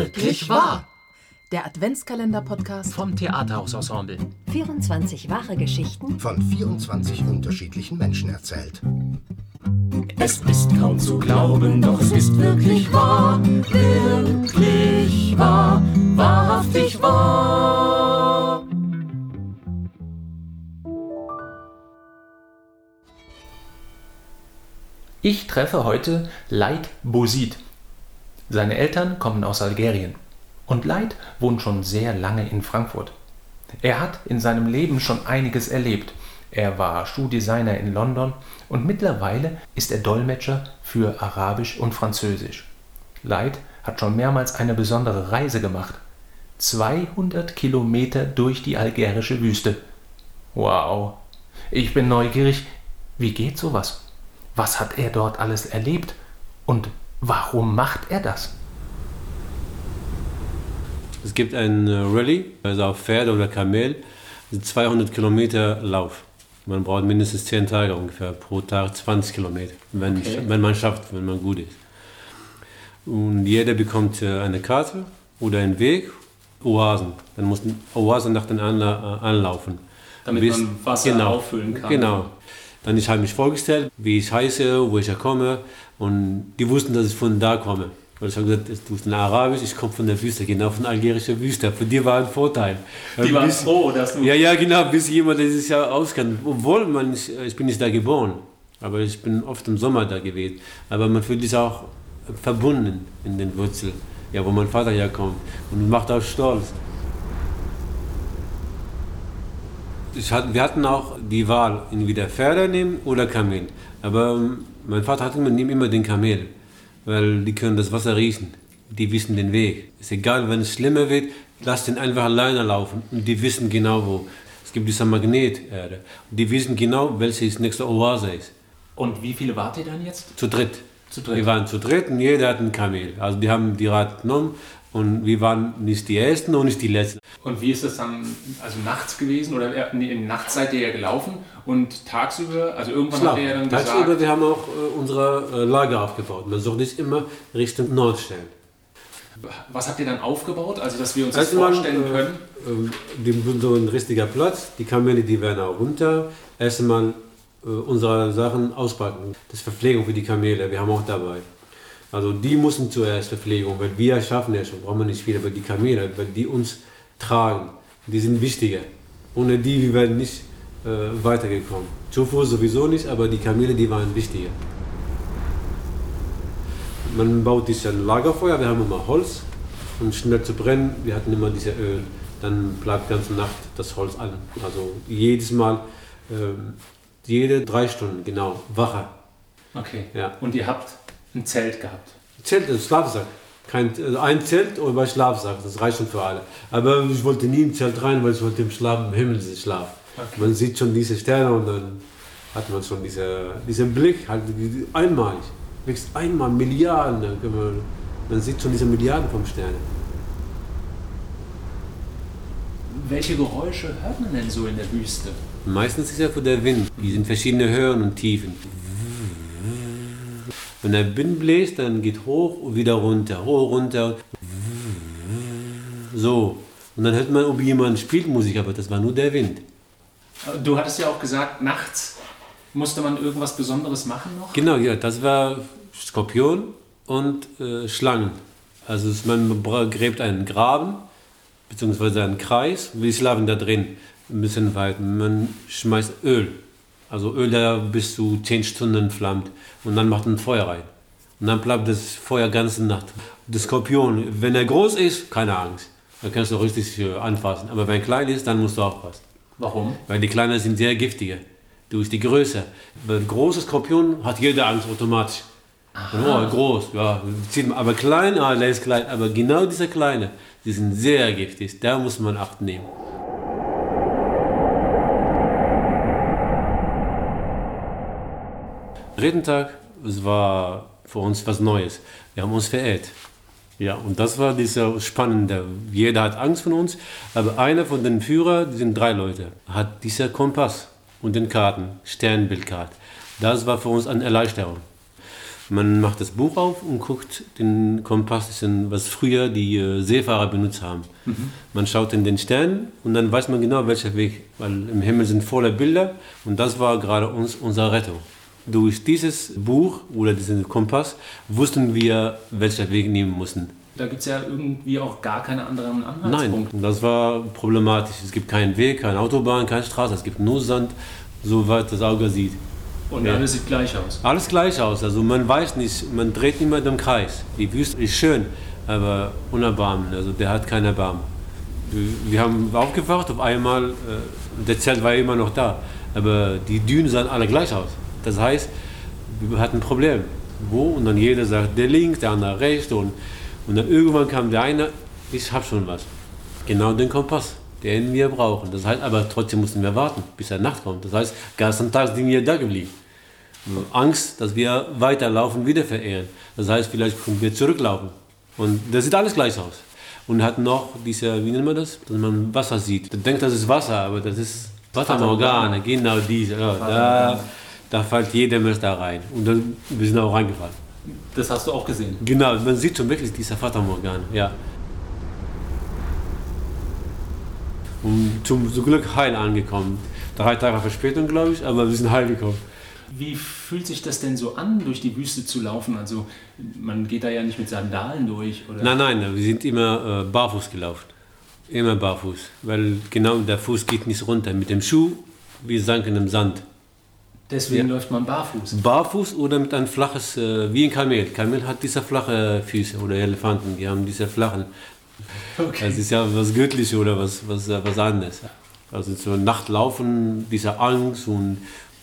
wirklich wahr? Der Adventskalender-Podcast Vom Theaterhausensemble. 24 wahre Geschichten von 24 unterschiedlichen Menschen erzählt. Es ist kaum zu glauben, doch es ist wirklich wahr. Wirklich wahr. Wahrhaftig wahr. Ich treffe heute Leid Bosid. Seine Eltern kommen aus Algerien. Und Leid wohnt schon sehr lange in Frankfurt. Er hat in seinem Leben schon einiges erlebt. Er war Schuhdesigner in London und mittlerweile ist er Dolmetscher für Arabisch und Französisch. Leid hat schon mehrmals eine besondere Reise gemacht. 200 Kilometer durch die algerische Wüste. Wow. Ich bin neugierig. Wie geht sowas? Was hat er dort alles erlebt? Und warum macht er das? Es gibt ein äh, Rallye, also auf Pferd oder Kamel, 200 Kilometer Lauf. Man braucht mindestens 10 Tage ungefähr, pro Tag 20 Kilometer, wenn, Okay. wenn man schafft, wenn man gut ist. Und jeder bekommt äh, eine Karte oder einen Weg, Oasen. Dann muss Oasen nach den Anla äh, anlaufen. Damit Bis- man Wasser genau, auffüllen kann. Genau. Dann ich habe mich vorgestellt, wie ich heiße, wo ich herkomme. Und die wussten, dass ich von da komme. Und ich habe gesagt, du bist in Arabisch, ich komme von der Wüste, genau von der algerischen Wüste. Für die war ein Vorteil. Die waren Bis- froh, dass du. ja, ja, genau, bis jemand der sich ja auskennt. Obwohl man, ich, ich bin nicht da geboren, aber ich bin oft im Sommer da gewesen. Aber man fühlt sich auch verbunden in den Wurzeln, ja, wo mein Vater herkommt. Und macht auch stolz. Ich hat, wir hatten auch die Wahl, entweder Pferde nehmen oder Kamel. Aber ähm, mein Vater hat immer, nimm immer den Kamel, weil die können das Wasser riechen. Die wissen den Weg. Ist egal, wenn es schlimmer wird, lass den einfach alleine laufen. Und die wissen genau wo. Es gibt diese Magneterde. Die wissen genau, welche das nächste Oase ist. Und wie viele wart ihr dann jetzt? Zu dritt. Zu dritt. Wir waren zu dritt und jeder hat einen Kamel. Also die haben die Rad genommen und wir waren nicht die Ersten und nicht die Letzten. Und wie ist das dann, also nachts gewesen oder äh, nee, in Nacht seid ihr ja gelaufen und tagsüber, also irgendwann hat er ja dann Tagsüber, gesagt, wir haben auch äh, unsere äh, Lager aufgebaut. Man soll nicht immer Richtung Nord stellen. was habt ihr dann aufgebaut, also dass wir uns das Erstmal, vorstellen äh, können? Ähm, die, so ein richtiger Platz, die Kamele, die werden auch runter. Erstmal äh, unsere Sachen auspacken. Das ist Verpflegung für die Kamele, wir haben auch dabei. Also die müssen zuerst Verpflegung, weil wir schaffen ja schon, brauchen wir nicht viel, aber die Kamele, weil die uns tragen, die sind wichtiger. Ohne die wir wären nicht äh, weitergekommen. Zufuhr sowieso nicht, aber die Kamele, die waren wichtiger. Man baut dieses Lagerfeuer, wir haben immer Holz und schnell zu brennen, wir hatten immer diese Öl. Dann bleibt die ganze Nacht das Holz an. Also jedes Mal, ähm, jede drei Stunden, genau, Wache. Okay. ja. Und ihr habt ein Zelt gehabt. Zelt, also Schlafsack. Kein, also ein Zelt oder Schlafsack, das reicht schon für alle. Aber ich wollte nie im Zelt rein, weil ich wollte im Schlaf, im Himmel schlafen. Okay. Man sieht schon diese Sterne und dann hat man schon diese, diesen Blick, halt einmalig. Wächst einmal Milliarden, man, man sieht schon diese Milliarden vom Sterne. Welche Geräusche hört man denn so in der Wüste? Meistens ist ja für der Wind. Die sind verschiedene Höhen und Tiefen. Wenn der Wind bläst, dann geht hoch und wieder runter, hoch, runter. So. Und dann hört man, ob jemand spielt Musik, aber das war nur der Wind. Du hattest ja auch gesagt, nachts musste man irgendwas Besonderes machen noch? Genau, ja, das war Skorpion und äh, Schlangen. Also es- man gräbt einen Graben, beziehungsweise einen Kreis. Wir schlafen da drin, ein bisschen weit. Man schmeißt Öl. Also Öl, der bis zu 10 Stunden flammt. Und dann macht man Feuer rein. Und dann bleibt das Feuer ganze Nacht. Der Skorpion, wenn er groß ist, keine Angst. Da kannst du richtig äh, anfassen. Aber wenn er klein ist, dann musst du aufpassen. Warum? Weil die Kleinen sind sehr giftiger. Durch die Größe. Ein großer Skorpion hat jeder Angst automatisch. Oh, groß, ja. Aber klein, ah, der ist klein. Aber genau diese Kleine, die sind sehr giftig. Da muss man Acht nehmen. Dritten Tag, es war für uns was Neues. Wir haben uns verehrt. Ja, und das war dieser spannende. Jeder hat Angst von uns, aber einer von den Führern, die sind drei Leute, hat dieser Kompass und den Karten, Sternbildkarte. Das war für uns eine Erleichterung. Man macht das Buch auf und guckt den Kompass, das ist, was früher die äh, Seefahrer benutzt haben. Man schaut in den Stern und dann weiß man genau, welcher Weg, weil im Himmel sind voller Bilder und das war gerade uns unsere Rettung. Durch dieses Buch oder diesen Kompass wussten wir, welcher Weg nehmen mussten. Da gibt es ja irgendwie auch gar keine anderen Nein, Anhaltspunkte. das war problematisch. Es gibt keinen Weg, keine Autobahn, keine Straße, es gibt nur Sand, soweit das Auge sieht. Und Ja. alles sieht gleich aus. Alles gleich aus, also man weiß nicht, man dreht immer im Kreis. Die Wüste ist schön, aber unerbarmen, also der hat kein Erbarmen. Wir- Wir haben aufgewacht, auf einmal, äh, der Zelt war immer noch da, aber die Dünen sahen alle gleich aus. Das heißt, wir hatten ein Problem. Wo? Und dann jeder sagt, der links, der andere rechts und, und dann irgendwann kam der eine, ich hab schon was. Genau den Kompass, den wir brauchen. Das heißt, aber trotzdem mussten wir warten, bis der Nacht kommt. Das heißt, ganzen Tag sind wir da geblieben. Angst, dass wir weiterlaufen, wieder verehren. Das heißt, vielleicht können wir zurücklaufen. Und das sieht alles gleich aus. Und hat noch diese, wie nennt man das? Dass man Wasser sieht. Man denkt, das ist Wasser, aber das ist Wassermorgane, genau diese. Ja, da, da fällt jeder Mensch da rein. Und dann, wir sind auch reingefallen. Das hast du auch gesehen. Genau, man sieht schon wirklich diese Fatamorgane, ja. Und zum, zum Glück heil angekommen. Drei Tage Verspätung, glaube ich, aber wir sind heil gekommen. Wie fühlt sich das denn so an, durch die Wüste zu laufen? Also man geht da ja nicht mit Sandalen durch, oder? Nein, nein, wir sind immer äh, barfuß gelaufen. Immer barfuß. Weil genau der Fuß geht nicht runter. Mit dem Schuh, wir sanken im Sand. Deswegen Ja. läuft man barfuß. Barfuß oder mit ein flaches, äh, wie ein Kamel. Kamel hat diese flache Füße oder Elefanten, die haben diese flachen. Okay. Das ist ja was Göttliches oder was, was, äh, was anderes. Also so Nacht laufen, diese Angst und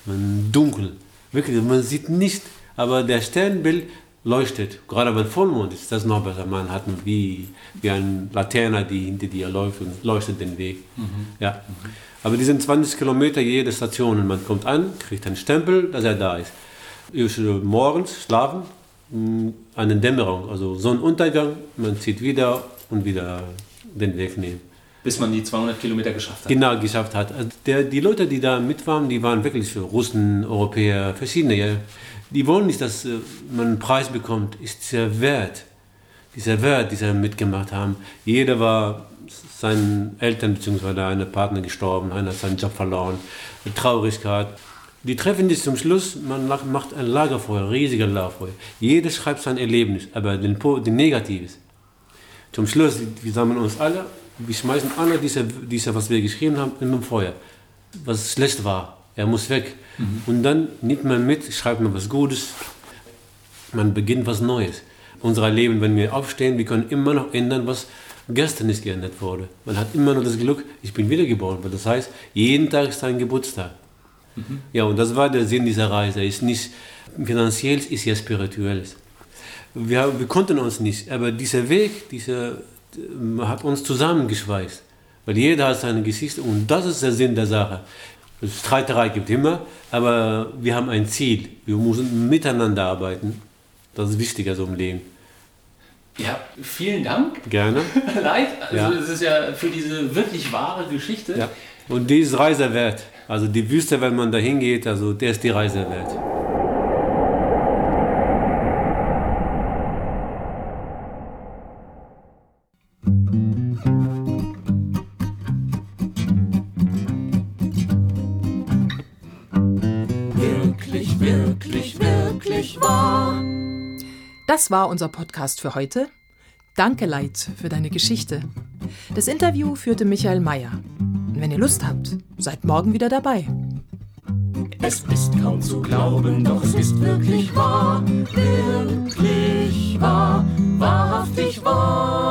man dunkel. Wirklich, man sieht nicht, aber der Sternbild leuchtet. Gerade bei Vollmond ist das noch besser. Man hat wie, wie eine Laterne, die hinter dir läuft und leuchtet den Weg. Ja. Aber die sind 20 Kilometer jede Station und man kommt an, kriegt einen Stempel, dass er da ist. Ich, morgens schlafen, mh, eine Dämmerung, also Sonnenuntergang, man zieht wieder und wieder den Weg nehmen. Bis man die 200 Kilometer geschafft hat. Genau, geschafft hat. Also der, die Leute, die da mit waren, die waren wirklich für Russen, Europäer, verschiedene. Die wollen nicht, dass äh, man einen Preis bekommt. Ist dieser Wert, dieser Wert, die sie mitgemacht haben. Jeder war seinen Eltern bzw. einer Partner gestorben, einer hat seinen Job verloren, Traurigkeit. Die treffen sich zum Schluss, man macht ein Lagerfeuer, riesiger Lagerfeuer. Jeder schreibt sein Erlebnis, aber den, den Negatives. Zum Schluss, wir sammeln uns alle, wir schmeißen alle diese, diese, was wir geschrieben haben, in den Feuer. Was schlecht war, er muss weg. Und dann nimmt man mit, schreibt man was Gutes, man beginnt was Neues. Unser Leben, wenn wir aufstehen, wir können immer noch ändern, was gestern nicht geändert wurde. Man hat immer noch das Glück, ich bin wiedergeboren. Das heißt, jeden Tag ist ein Geburtstag. Ja, und das war der Sinn dieser Reise. Ist nicht finanziell, ist ja spirituell. Wir, wir konnten uns nicht, aber dieser Weg, dieser, äh, hat uns zusammengeschweißt. Weil jeder hat seine Geschichte und das ist der Sinn der Sache. Streiterei gibt immer, aber wir haben ein Ziel. Wir müssen miteinander arbeiten. Das ist wichtiger so im Leben. Ja, vielen Dank. Gerne. Leid. Also Ja. es ist ja für diese wirklich wahre Geschichte. Ja. Und die ist Reise wert. Also die Wüste, wenn man da hingeht, also der ist die Reise wert. Wirklich wahr. Das war unser Podcast für heute. Danke, Leid, für deine Geschichte. Das Interview führte Michael Mayer. Wenn ihr Lust habt, seid morgen wieder dabei. Es ist kaum zu glauben, doch es ist wirklich wahr, wirklich wahr, wahrhaftig wahr.